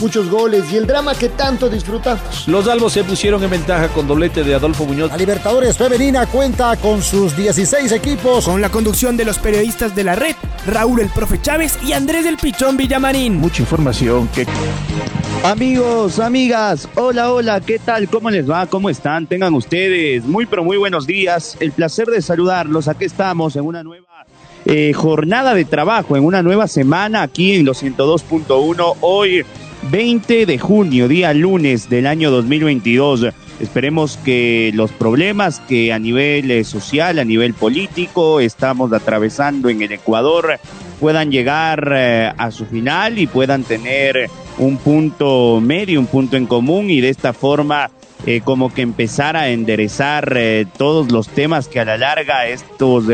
muchos goles y el drama que tanto disfrutamos. Los albos se pusieron en ventaja con doblete de Adolfo Muñoz. La Libertadores Femenina cuenta con sus 16 equipos. Con la conducción de los periodistas de la red, Raúl el Profe Chávez y Andrés del Pichón Villamarín. Mucha información que... Amigos, amigas, hola, hola, ¿qué tal? ¿Cómo les va? ¿Cómo están? Tengan ustedes muy, pero muy buenos días. El placer de saludarlos. Aquí estamos en una nueva eh, jornada de trabajo, en una nueva semana aquí en los 102.1. Hoy 20 de junio, día lunes del año 2022. Esperemos que los problemas que a nivel eh, social, a nivel político estamos atravesando en el Ecuador puedan llegar eh, a su final y puedan tener un punto medio, un punto en común y de esta forma eh, como que empezar a enderezar todos los temas que a la larga estos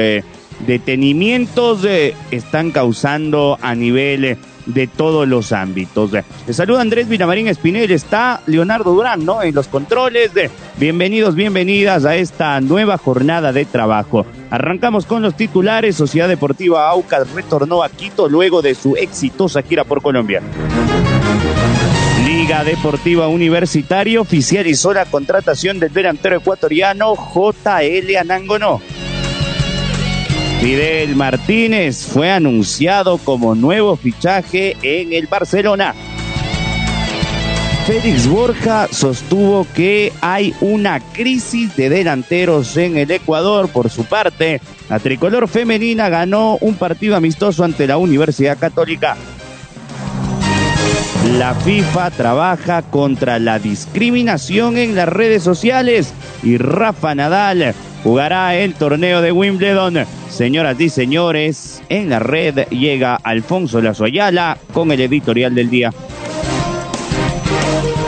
detenimientos están causando a nivel de todos los ámbitos. Les saluda Andrés Vinamarín Espinel, está Leonardo Durán, ¿no? En los controles. Bienvenidos, bienvenidas a esta nueva jornada de trabajo. Arrancamos con los titulares. Sociedad Deportiva Aucas retornó a Quito luego de su exitosa gira por Colombia. Liga Deportiva Universitaria oficializó la contratación del delantero ecuatoriano JL Anangonó. Fidel Martínez fue anunciado como nuevo fichaje en el Barcelona. Félix Borja sostuvo que hay una crisis de delanteros en el Ecuador. Por su parte, la tricolor femenina ganó un partido amistoso ante la Universidad Católica. La FIFA trabaja contra la discriminación en las redes sociales y Rafa Nadal jugará el torneo de Wimbledon. Señoras y señores, en la red llega Alfonso Lazo Ayala con el editorial del día.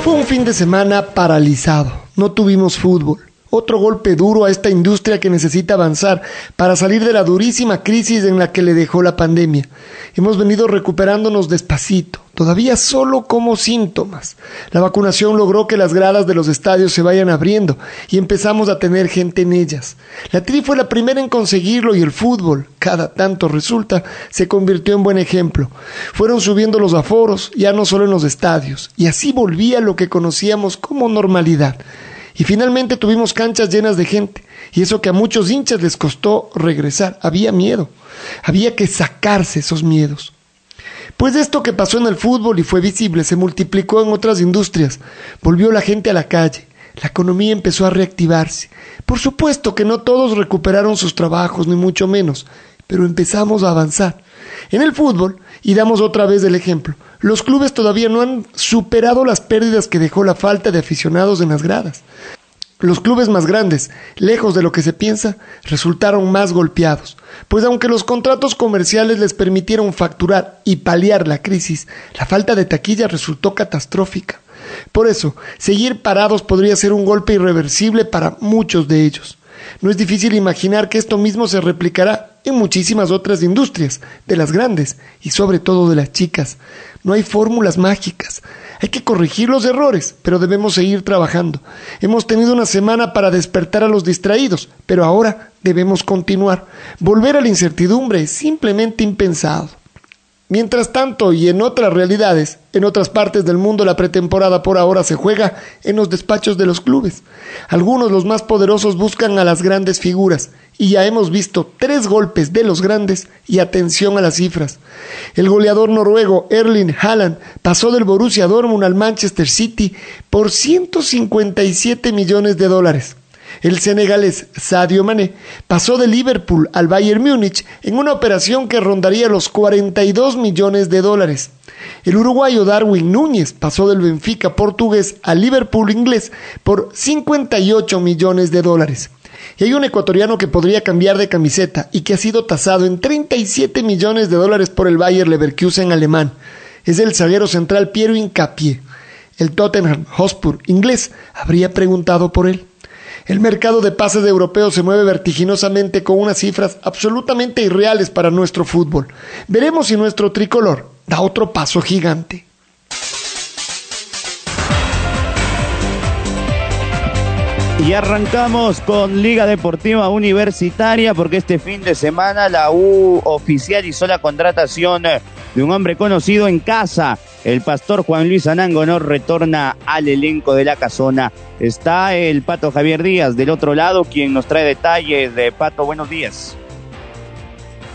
Fue un fin de semana paralizado. No tuvimos fútbol. Otro golpe duro a esta industria que necesita avanzar para salir de la durísima crisis en la que le dejó la pandemia. Hemos venido recuperándonos despacito, todavía solo como síntomas. La vacunación logró que las gradas de los estadios se vayan abriendo y empezamos a tener gente en ellas. La Tri fue la primera en conseguirlo y el fútbol, cada tanto resulta, se convirtió en buen ejemplo. Fueron subiendo los aforos, ya no solo en los estadios, y así volvía lo que conocíamos como normalidad. Y finalmente tuvimos canchas llenas de gente. Y eso que a muchos hinchas les costó regresar. Había miedo. Había que sacarse esos miedos. Pues esto que pasó en el fútbol y fue visible se multiplicó en otras industrias. Volvió la gente a la calle. La economía empezó a reactivarse. Por supuesto que no todos recuperaron sus trabajos, ni mucho menos, pero empezamos a avanzar. En el fútbol, y damos otra vez el ejemplo, los clubes todavía no han superado las pérdidas que dejó la falta de aficionados en las gradas. Los clubes más grandes, lejos de lo que se piensa, resultaron más golpeados, pues aunque los contratos comerciales les permitieron facturar y paliar la crisis, la falta de taquilla resultó catastrófica. Por eso, seguir parados podría ser un golpe irreversible para muchos de ellos. No es difícil imaginar que esto mismo se replicará en muchísimas otras industrias, de las grandes y sobre todo de las chicas. No hay fórmulas mágicas. Hay que corregir los errores, pero debemos seguir trabajando. Hemos tenido una semana para despertar a los distraídos, pero ahora debemos continuar. Volver a la incertidumbre es simplemente impensado. Mientras tanto, y en otras realidades, en otras partes del mundo la pretemporada por ahora se juega en los despachos de los clubes. Algunos, los más poderosos, buscan a las grandes figuras, y ya hemos visto tres golpes de los grandes y atención a las cifras. El goleador noruego Erling Haaland pasó del Borussia Dortmund al Manchester City por 157 millones de dólares. El senegalés Sadio Mané pasó de Liverpool al Bayern Múnich en una operación que rondaría los 42 millones de dólares. El uruguayo Darwin Núñez pasó del Benfica portugués al Liverpool inglés por 58 millones de dólares. Y hay un ecuatoriano que podría cambiar de camiseta y que ha sido tasado en 37 millones de dólares por el Bayer Leverkusen alemán. Es el zaguero central Piero Incapié. El Tottenham Hotspur inglés habría preguntado por él. El mercado de pases europeos se mueve vertiginosamente con unas cifras absolutamente irreales para nuestro fútbol. Veremos si nuestro tricolor, da otro paso gigante. Y arrancamos con Liga Deportiva Universitaria porque este fin de semana la U oficializó la contratación de un hombre conocido en casa. El pastor Juan Luis Anango no retorna al elenco de la casona. Está el Pato Javier Díaz del otro lado quien nos trae detalles de Pato. Buenos días.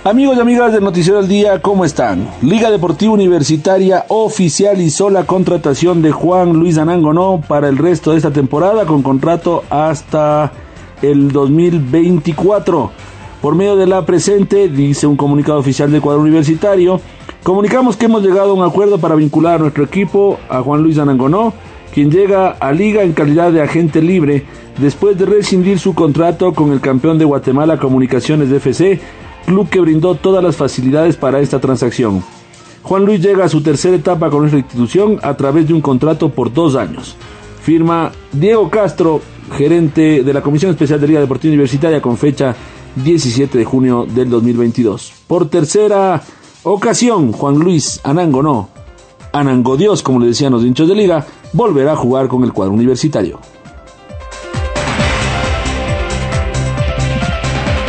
Amigos y amigas del Noticiero del Día, ¿cómo están? Liga Deportiva Universitaria oficializó la contratación de Juan Luis Anangonó para el resto de esta temporada con contrato hasta el 2024. Por medio de la presente, dice un comunicado oficial del cuadro universitario, comunicamos que hemos llegado a un acuerdo para vincular a nuestro equipo a Juan Luis Anangonó, quien llega a Liga en calidad de agente libre después de rescindir su contrato con el campeón de Guatemala Comunicaciones de FC club que brindó todas las facilidades para esta transacción. Juan Luis llega a su tercera etapa con nuestra institución a través de un contrato por dos años. Firma Diego Castro, gerente de la Comisión Especial de Liga Deportiva Universitaria con fecha 17 de junio del 2022. Por tercera ocasión, Juan Luis Anango no, Anango Dios, como le decían los hinchos de liga, volverá a jugar con el cuadro universitario.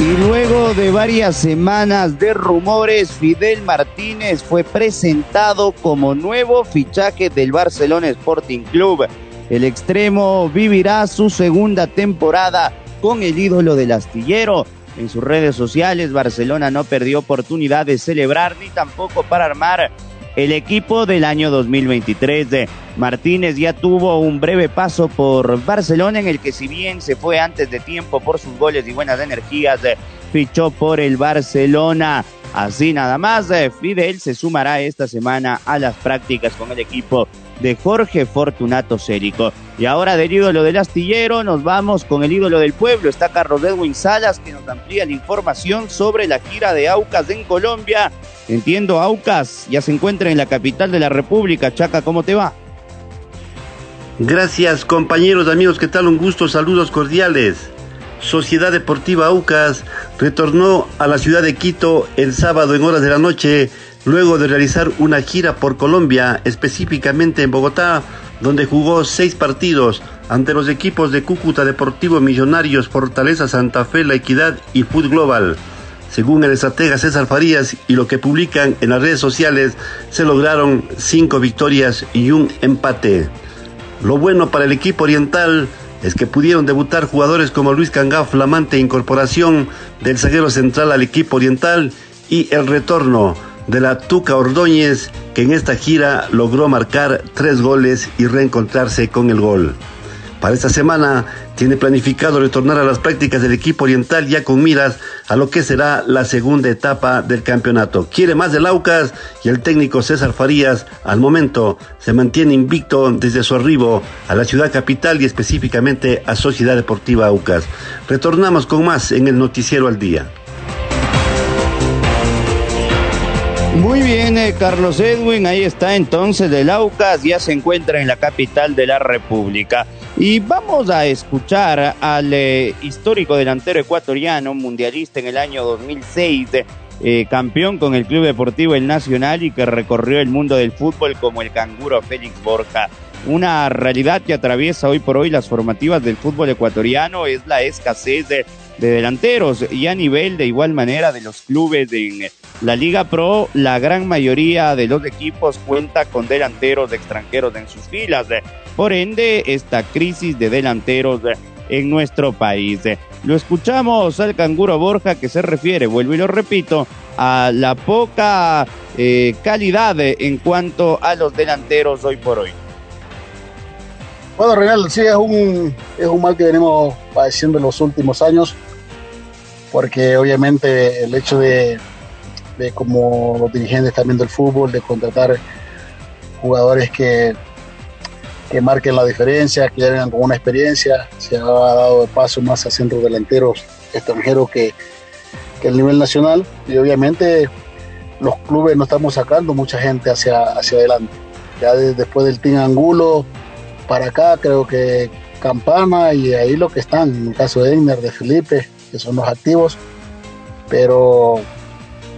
Y luego de varias semanas de rumores, Fidel Martínez fue presentado como nuevo fichaje del Barcelona Sporting Club. El extremo vivirá su segunda temporada con el ídolo del astillero. En sus redes sociales, Barcelona no perdió oportunidad de celebrar ni tampoco para armar el equipo del año 2023. Martínez ya tuvo un breve paso por Barcelona en el que si bien se fue antes de tiempo por sus goles y buenas energías, fichó por el Barcelona. Así nada más, Fidel se sumará esta semana a las prácticas con el equipo de Jorge Fortunato Cérico. Y ahora del ídolo del astillero nos vamos con el ídolo del pueblo. Está Carlos Edwin Salas que nos amplía la información sobre la gira de Aucas en Colombia. Entiendo, Aucas ya se encuentra en la capital de la República. Chaca, ¿cómo te va? Gracias compañeros, amigos, ¿qué tal? Un gusto, saludos cordiales. Sociedad Deportiva Aucas retornó a la ciudad de Quito el sábado en horas de la noche, luego de realizar una gira por Colombia, específicamente en Bogotá, donde jugó seis partidos ante los equipos de Cúcuta Deportivo Millonarios, Fortaleza Santa Fe, La Equidad y Food Global. Según el estratega César Farías y lo que publican en las redes sociales, se lograron cinco victorias y un empate. Lo bueno para el equipo oriental es que pudieron debutar jugadores como Luis Cangá, flamante incorporación del zaguero central al equipo oriental y el retorno de la Tuca Ordóñez, que en esta gira logró marcar tres goles y reencontrarse con el gol. Para esta semana tiene planificado retornar a las prácticas del equipo oriental ya con miras a lo que será la segunda etapa del campeonato. Quiere más del Aucas y el técnico César Farías al momento se mantiene invicto desde su arribo a la ciudad capital y específicamente a Sociedad Deportiva Aucas. Retornamos con más en el noticiero al día. Muy bien, eh, Carlos Edwin, ahí está entonces del Aucas, ya se encuentra en la capital de la República. Y vamos a escuchar al eh, histórico delantero ecuatoriano, mundialista en el año 2006, eh, campeón con el Club Deportivo El Nacional y que recorrió el mundo del fútbol como el canguro Félix Borja. Una realidad que atraviesa hoy por hoy las formativas del fútbol ecuatoriano es la escasez de de delanteros y a nivel de igual manera de los clubes en la Liga Pro, la gran mayoría de los equipos cuenta con delanteros extranjeros en sus filas. Por ende, esta crisis de delanteros en nuestro país. Lo escuchamos al canguro Borja que se refiere, vuelvo y lo repito, a la poca eh, calidad en cuanto a los delanteros hoy por hoy. Bueno, Reinaldo, sí, es un, es un mal que venimos padeciendo en los últimos años porque obviamente el hecho de, como los dirigentes también del fútbol, de contratar jugadores que, que marquen la diferencia, que vengan con una experiencia, se ha dado paso más a centros delanteros extranjeros que, que el nivel nacional y obviamente los clubes no estamos sacando mucha gente hacia, hacia adelante. Ya después del Team Angulo para acá creo que Campana y ahí lo que están, en el caso de Egner, de Felipe, que son los activos, pero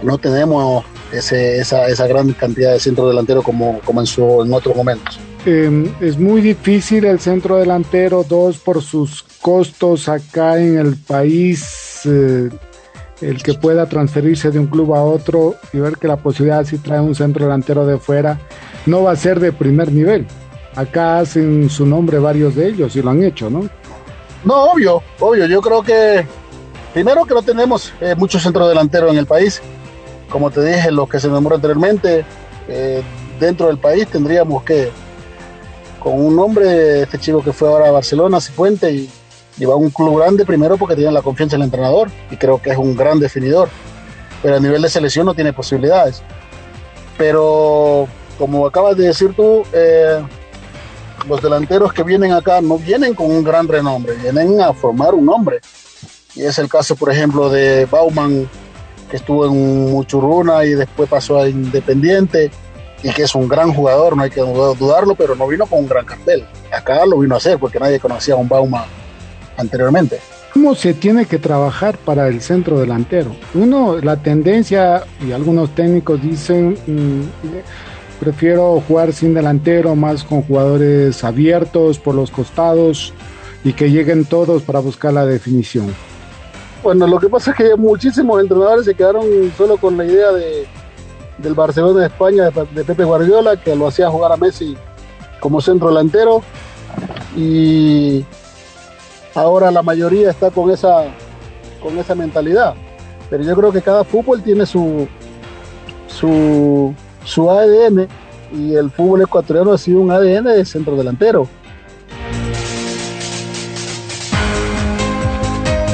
no tenemos ese, esa, esa gran cantidad de centro delantero como, como en, su, en otros momentos. Eh, es muy difícil el centro delantero, dos, por sus costos acá en el país, eh, el que pueda transferirse de un club a otro y ver que la posibilidad si trae un centro delantero de fuera no va a ser de primer nivel. Acá hacen su nombre varios de ellos y lo han hecho, ¿no? No, obvio, obvio. Yo creo que primero que no tenemos eh, muchos centros delanteros en el país. Como te dije, los que se nombró anteriormente, eh, dentro del país tendríamos que, con un nombre, este chico que fue ahora a Barcelona, Cifuente, y, y va a un club grande primero porque tiene la confianza del entrenador y creo que es un gran definidor. Pero a nivel de selección no tiene posibilidades. Pero como acabas de decir tú, eh, los delanteros que vienen acá no vienen con un gran renombre, vienen a formar un nombre. Y es el caso, por ejemplo, de Bauman, que estuvo en Muchurruna y después pasó a Independiente, y que es un gran jugador, no hay que dudarlo, pero no vino con un gran cartel. Acá lo vino a hacer porque nadie conocía a un Bauman anteriormente. ¿Cómo se tiene que trabajar para el centro delantero? Uno, la tendencia, y algunos técnicos dicen, mmm, prefiero jugar sin delantero, más con jugadores abiertos por los costados y que lleguen todos para buscar la definición. Bueno, lo que pasa es que muchísimos entrenadores se quedaron solo con la idea de, del Barcelona de España, de, Pepe Guardiola, que lo hacía jugar a Messi como centro delantero. Y ahora la mayoría está con esa, con esa mentalidad. Pero yo creo que cada fútbol tiene su, su, su ADN y el fútbol ecuatoriano ha sido un ADN de centro delantero.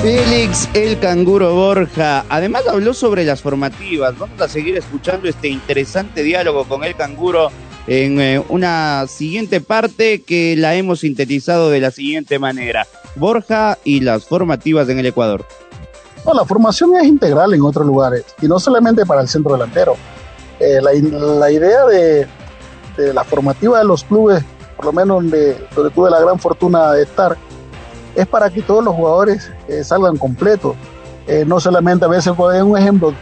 Félix el canguro Borja. Además habló sobre las formativas. Vamos a seguir escuchando este interesante diálogo con el canguro en eh, una siguiente parte que la hemos sintetizado de la siguiente manera. Borja y las formativas en el Ecuador. No, la formación es integral en otros lugares y no solamente para el centro delantero. Eh, la, idea de, la formativa de los clubes, por lo menos donde tuve la gran fortuna de estar, es para que todos los jugadores eh, salgan completos. Eh, no solamente a veces, por un ejemplo,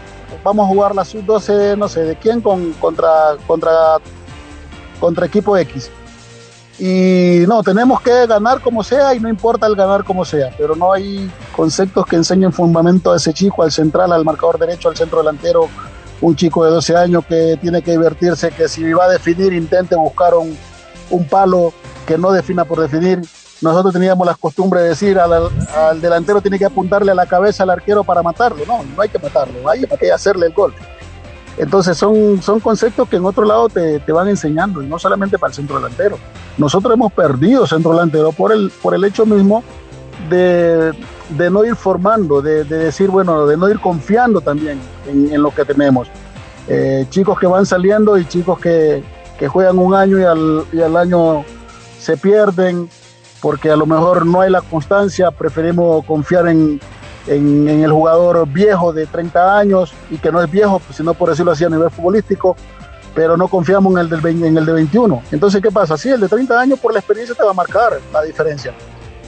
vamos a jugar la sub-12, no sé, de quién con, contra, contra, contra equipo X. Y no, tenemos que ganar como sea y no importa el ganar como sea, pero no hay conceptos que enseñen fundamento a ese chico, al central, al marcador derecho, al centro delantero, un chico de 12 años que tiene que divertirse, que si va a definir intente buscar un palo que no defina por definir, nosotros teníamos la costumbre de decir al, al, delantero tiene que apuntarle a la cabeza al arquero para matarlo. No, no hay que matarlo, hay que hacerle el gol. Entonces son, son conceptos que en otro lado te, te, van enseñando, y no solamente para el centro delantero. Nosotros hemos perdido centro delantero por el, por el hecho mismo de, de no ir formando, de, de, decir, bueno, de no ir confiando también en, en lo que tenemos. Eh, chicos que van saliendo y chicos que, que juegan un año y al, y al año se pierden, porque a lo mejor no hay la constancia, preferimos confiar en, en, el jugador viejo de 30 años y que no es viejo, pues, sino por decirlo así a nivel futbolístico, pero no confiamos en el, del, en el de 21. Entonces, ¿qué pasa? Sí, el de 30 años por la experiencia te va a marcar la diferencia,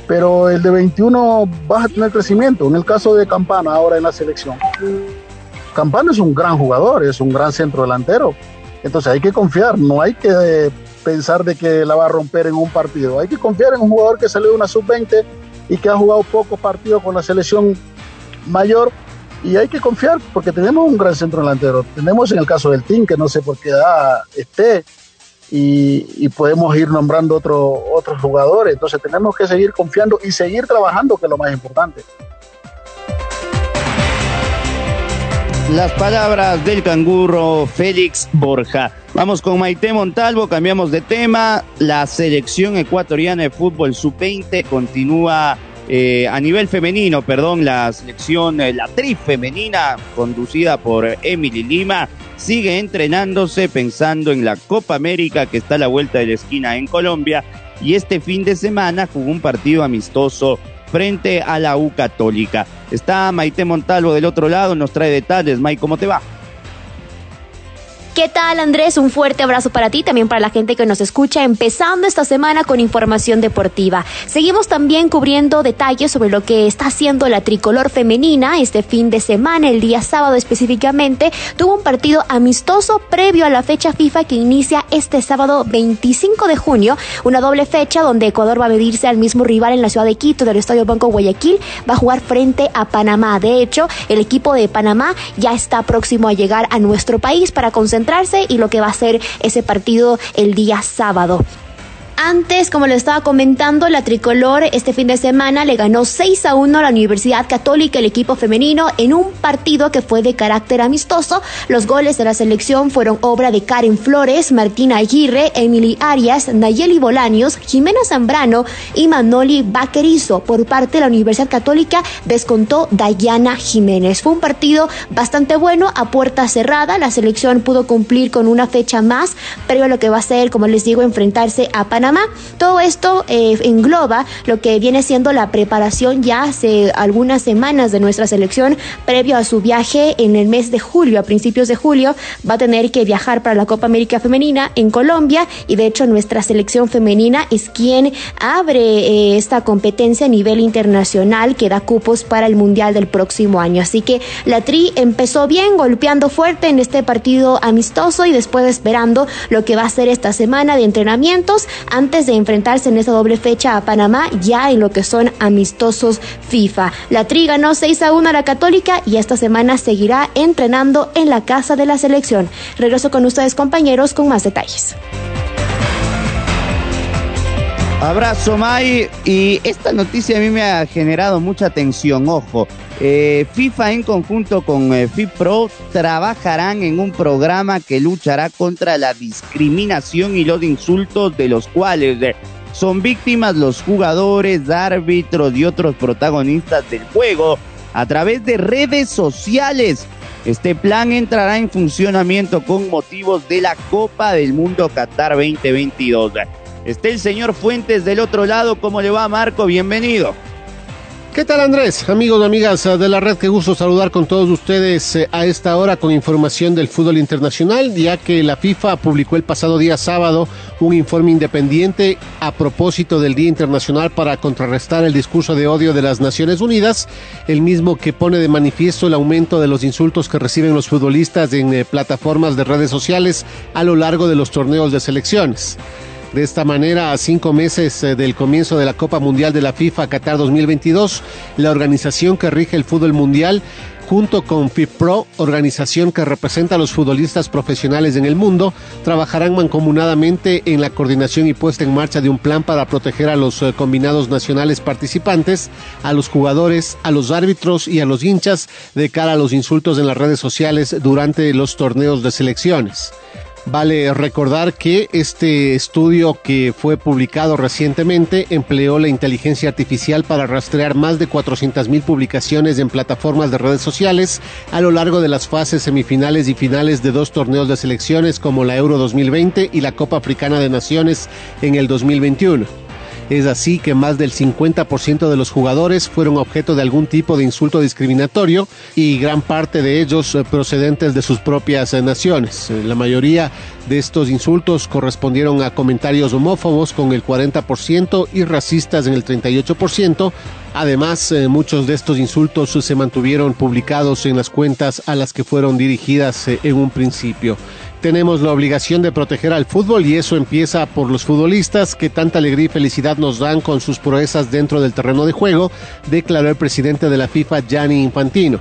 pero el de 21 vas a tener crecimiento. En el caso de Campana, ahora en la selección, Campana es un gran jugador, es un gran centro delantero. Entonces hay que confiar, no hay que eh, pensar de que la va a romper en un partido. Hay que confiar en un jugador que salió de una sub-20 y que ha jugado pocos partidos con la selección mayor y hay que confiar porque tenemos un gran centro delantero. Tenemos en el caso del Team, que no sé por qué edad esté, y, podemos ir nombrando otro, otros jugadores. Entonces tenemos que seguir confiando y seguir trabajando, que es lo más importante. Las palabras del canguro Félix Borja. Vamos con Maite Montalvo, cambiamos de tema. La selección ecuatoriana de fútbol sub-20 continúa eh, a nivel femenino, perdón, la selección, eh, la tri femenina conducida por Emily Lima, sigue entrenándose pensando en la Copa América que está a la vuelta de la esquina en Colombia y este fin de semana jugó un partido amistoso frente a la U Católica. Está Maite Montalvo del otro lado, nos trae detalles. Mike, ¿cómo te va? ¿Qué tal Andrés? Un fuerte abrazo para ti, también para la gente que nos escucha, empezando esta semana con información deportiva. Seguimos también cubriendo detalles sobre lo que está haciendo la tricolor femenina este fin de semana, el día sábado específicamente, tuvo un partido amistoso previo a la fecha FIFA que inicia este sábado 25 de junio, una doble fecha donde Ecuador va a medirse al mismo rival en la ciudad de Quito del Estadio Banco Guayaquil, va a jugar frente a Panamá. De hecho, el equipo de Panamá ya está próximo a llegar a nuestro país para concentrar y lo que va a ser ese partido el día sábado. Antes, como lo estaba comentando, la tricolor este fin de semana le ganó 6 a 1 a la Universidad Católica, el equipo femenino, en un partido que fue de carácter amistoso. Los goles de la selección fueron obra de Karen Flores, Martina Aguirre, Emily Arias, Nayeli Bolaños, Jimena Zambrano y Manoli Vaquerizo. Por parte de la Universidad Católica descontó Dayana Jiménez. Fue un partido bastante bueno a puerta cerrada. La selección pudo cumplir con una fecha más, pero lo que va a ser, como les digo, enfrentarse a Panamá todo esto eh, engloba lo que viene siendo la preparación ya hace algunas semanas de nuestra selección. Previo a su viaje en el mes de julio, a principios de julio, va a tener que viajar para la Copa América Femenina en Colombia. Y de hecho nuestra selección femenina es quien abre eh, esta competencia a nivel internacional que da cupos para el Mundial del próximo año. Así que la Tri empezó bien, golpeando fuerte en este partido amistoso y después esperando lo que va a ser esta semana de entrenamientos antes de enfrentarse en esa doble fecha a Panamá ya en lo que son amistosos FIFA. La Tri ganó 6 a 1 a la Católica y esta semana seguirá entrenando en la casa de la selección. Regreso con ustedes compañeros con más detalles. Abrazo, May. Y esta noticia a mí me ha generado mucha atención. Ojo, eh, FIFA en conjunto con eh, FIPRO trabajarán en un programa que luchará contra la discriminación y los insultos de los cuales eh, son víctimas los jugadores, árbitros y otros protagonistas del juego a través de redes sociales. Este plan entrará en funcionamiento con motivos de la Copa del Mundo Qatar 2022. Está el señor Fuentes del otro lado. ¿Cómo le va, Marco? Bienvenido. ¿Qué tal Andrés? Amigos amigas de la red, qué gusto saludar con todos ustedes eh, a esta hora con información del fútbol internacional, ya que la FIFA publicó el pasado día sábado un informe independiente a propósito del Día Internacional para contrarrestar el discurso de odio de las Naciones Unidas, el mismo que pone de manifiesto el aumento de los insultos que reciben los futbolistas en eh, plataformas de redes sociales a lo largo de los torneos de selecciones. De esta manera, a cinco meses eh, del comienzo de la Copa Mundial de la FIFA Qatar 2022, la organización que rige el fútbol mundial junto con FIFPro, organización que representa a los futbolistas profesionales en el mundo, trabajarán mancomunadamente en la coordinación y puesta en marcha de un plan para proteger a los eh, combinados nacionales participantes, a los jugadores, a los árbitros y a los hinchas de cara a los insultos en las redes sociales durante los torneos de selecciones. Vale recordar que este estudio que fue publicado recientemente empleó la inteligencia artificial para rastrear más de 400.000 publicaciones en plataformas de redes sociales a lo largo de las fases semifinales y finales de dos torneos de selecciones como la Euro 2020 y la Copa Africana de Naciones en el 2021. Es así que más del 50% de los jugadores fueron objeto de algún tipo de insulto discriminatorio y gran parte de ellos eh, procedentes de sus propias eh, naciones. Eh, la mayoría de estos insultos correspondieron a comentarios homófobos con el 40% y racistas en el 38%. Además, muchos de estos insultos se mantuvieron publicados en las cuentas a las que fueron dirigidas en un principio tenemos la obligación de proteger al fútbol y eso empieza por los futbolistas que tanta alegría y felicidad nos dan con sus proezas dentro del terreno de juego, declaró el presidente de la FIFA, Gianni Infantino.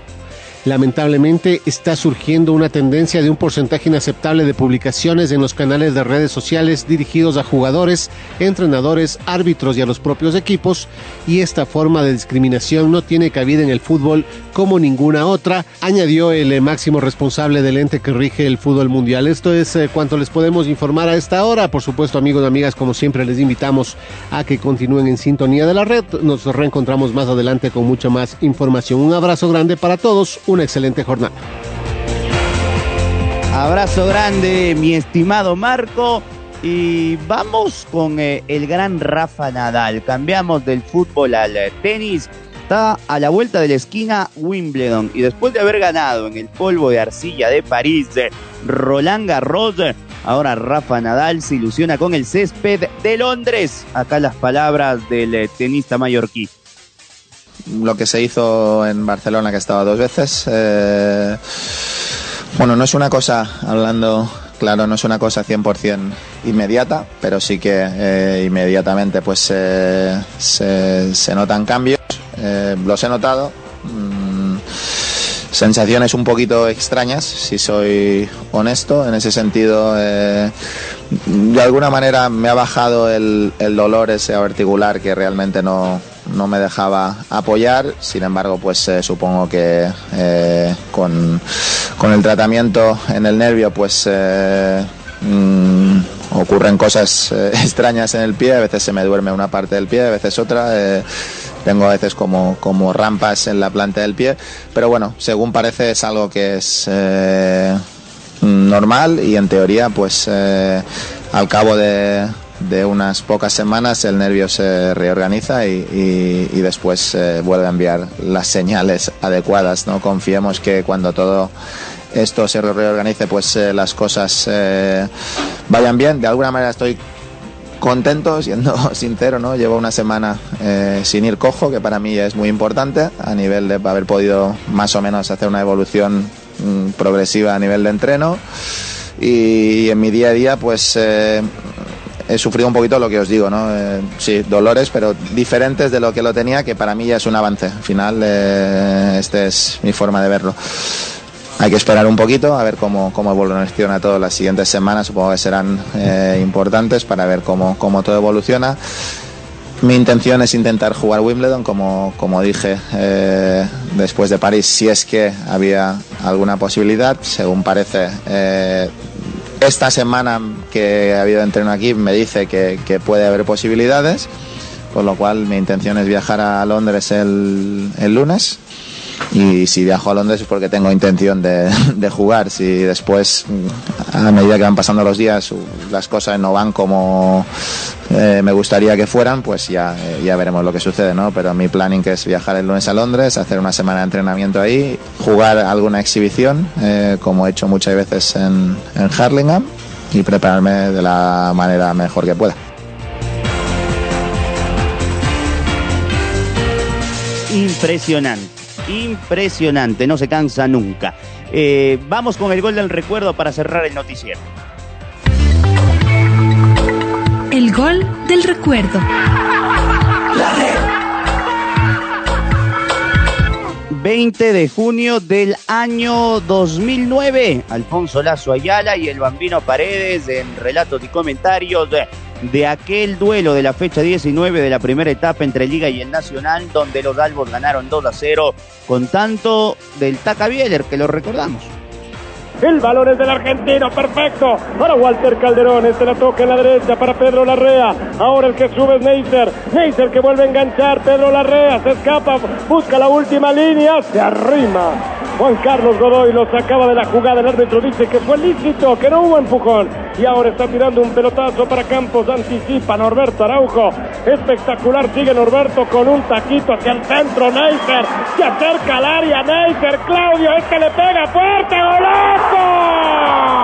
Lamentablemente está surgiendo una tendencia de un porcentaje inaceptable de publicaciones en los canales de redes sociales dirigidos a jugadores, entrenadores, árbitros y a los propios equipos, y esta forma de discriminación no tiene cabida en el fútbol como ninguna otra, añadió el eh, máximo responsable del ente que rige el fútbol mundial. Esto es eh, cuanto les podemos informar a esta hora. Por supuesto, amigos y amigas, como siempre les invitamos a que continúen en sintonía de la red. Nos reencontramos más adelante con mucha más información. Un abrazo grande para todos excelente jornada. Abrazo grande, mi estimado Marco. Y vamos con eh, el gran Rafa Nadal. Cambiamos del fútbol al eh, tenis está a la vuelta de la esquina Wimbledon y después de haber ganado en el polvo de arcilla de París, Roland Garros, ahora Rafa Nadal se ilusiona con el césped de Londres. Acá las palabras del eh, tenista mallorquí. Lo que se hizo en Barcelona, que he estado dos veces, eh, bueno, no es una cosa, hablando claro, no es una cosa 100% inmediata, pero sí que eh, inmediatamente pues se, se notan cambios. Eh, los he notado. Mm, sensaciones un poquito extrañas, si soy honesto. En ese sentido, de alguna manera me ha bajado el, dolor ese articular que realmente no, no me dejaba apoyar. Sin embargo, pues supongo que con, con, el tratamiento en el nervio, pues mm, ocurren cosas extrañas en el pie. A veces se me duerme una parte del pie, a veces otra. Tengo a veces como, como rampas en la planta del pie, pero bueno, según parece es algo que es eh, normal y en teoría pues eh, al cabo de, de unas pocas semanas el nervio se reorganiza y, y, después eh, vuelve a enviar las señales adecuadas. No confiemos que cuando todo esto se reorganice, pues las cosas vayan bien. De alguna manera estoy contento, siendo sincero, ¿no? Llevo una semana eh, sin ir cojo, que para mí es muy importante, a nivel de haber podido más o menos hacer una evolución mm, progresiva a nivel de entreno. Y, en mi día a día, pues eh, he sufrido un poquito lo que os digo, ¿no? Eh, sí, dolores, pero diferentes de lo que lo tenía, que para mí ya es un avance. Al final, esta es mi forma de verlo. Hay que esperar un poquito a ver cómo, cómo evoluciona todo las siguientes semanas. Supongo que serán eh, importantes para ver cómo, cómo todo evoluciona. Mi intención es intentar jugar Wimbledon, como, como dije eh, después de París, si es que había alguna posibilidad. Según parece, eh, esta semana que ha habido entreno aquí me dice que, puede haber posibilidades, con lo cual mi intención es viajar a Londres el lunes y si viajo a Londres es porque tengo intención de, jugar. Si después, a medida que van pasando los días, las cosas no van como eh, me gustaría que fueran, pues ya, eh, ya veremos lo que sucede, ¿no? Pero mi planning es viajar el lunes a Londres, hacer una semana de entrenamiento ahí, jugar alguna exhibición, eh, como he hecho muchas veces en, en Harlingham, y prepararme de la manera mejor que pueda. Impresionante impresionante, no se cansa nunca. Eh, vamos con el gol del recuerdo para cerrar el noticiero. El gol del recuerdo. 20 de junio del año 2009. Alfonso Lazo Ayala y el Bambino Paredes en relatos y comentarios de aquel duelo de la fecha 19 de la primera etapa entre Liga y el Nacional, donde los Albos ganaron 2 a 0 con tanto del Taca Bieler, que lo recordamos. El balón es del argentino, perfecto. Para Walter Calderón, este la toca en la derecha para Pedro Larrea. Ahora el que sube es Neisser. Neisser que vuelve a enganchar. Pedro Larrea se escapa, busca la última línea, se arrima. Juan Carlos Godoy lo sacaba de la jugada. El árbitro dice que fue lícito, que no hubo empujón. Y ahora está tirando un pelotazo para Campos. Anticipa Norberto Araujo. Espectacular. Sigue Norberto con un taquito hacia el centro. Neisser se acerca al área. Claudio, este le pega fuerte. ¡Golazo!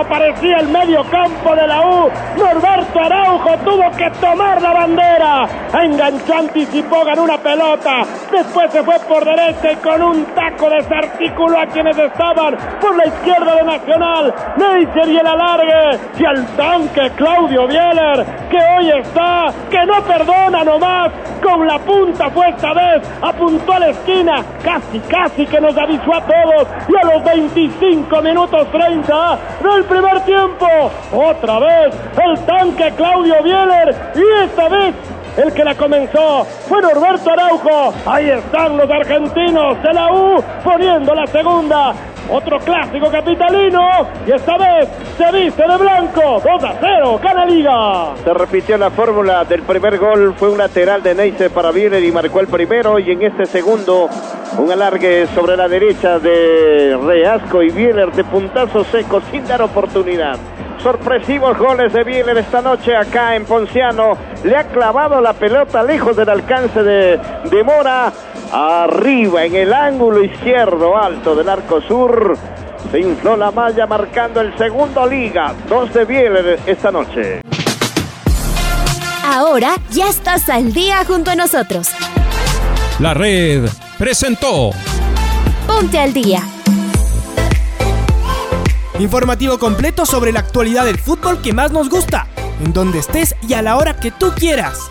Aparecía el medio campo de la U. Norberto Araujo tuvo que tomar la bandera. Enganchó, anticipó, ganó una pelota. Después se fue por derecha y con un taco desarticuló a quienes estaban por la izquierda de Nacional. Neisser y el alargue. Y al tanque Claudio Bieler, que hoy está, que no perdona nomás. Con la punta fue esta vez. Apuntó a la esquina. Casi, casi que nos avisó a todos. Y a los 25 minutos 30 del primer tiempo. Otra vez el tanque Claudio Bieler y esta vez el que la comenzó fue Norberto Araujo. Ahí están los argentinos de la U poniendo la segunda. Otro clásico capitalino y esta vez se viste de blanco. 2 a 0, gana Liga. Se repitió la fórmula del primer gol, fue un lateral de Neise para Bieler y marcó el primero y en este segundo un alargue sobre la derecha de Reasco y Bieler de puntazo seco sin dar oportunidad. Sorpresivos goles de Bieler esta noche acá en Ponciano. Le ha clavado la pelota lejos del alcance de Mora. Arriba en el ángulo izquierdo alto del arco sur. Se infló la malla marcando el segundo liga. Dos de Bieler esta noche. Ahora ya estás al día junto a nosotros. La red presentó Ponte al día. Informativo completo sobre la actualidad del fútbol que más nos gusta, en donde estés y a la hora que tú quieras.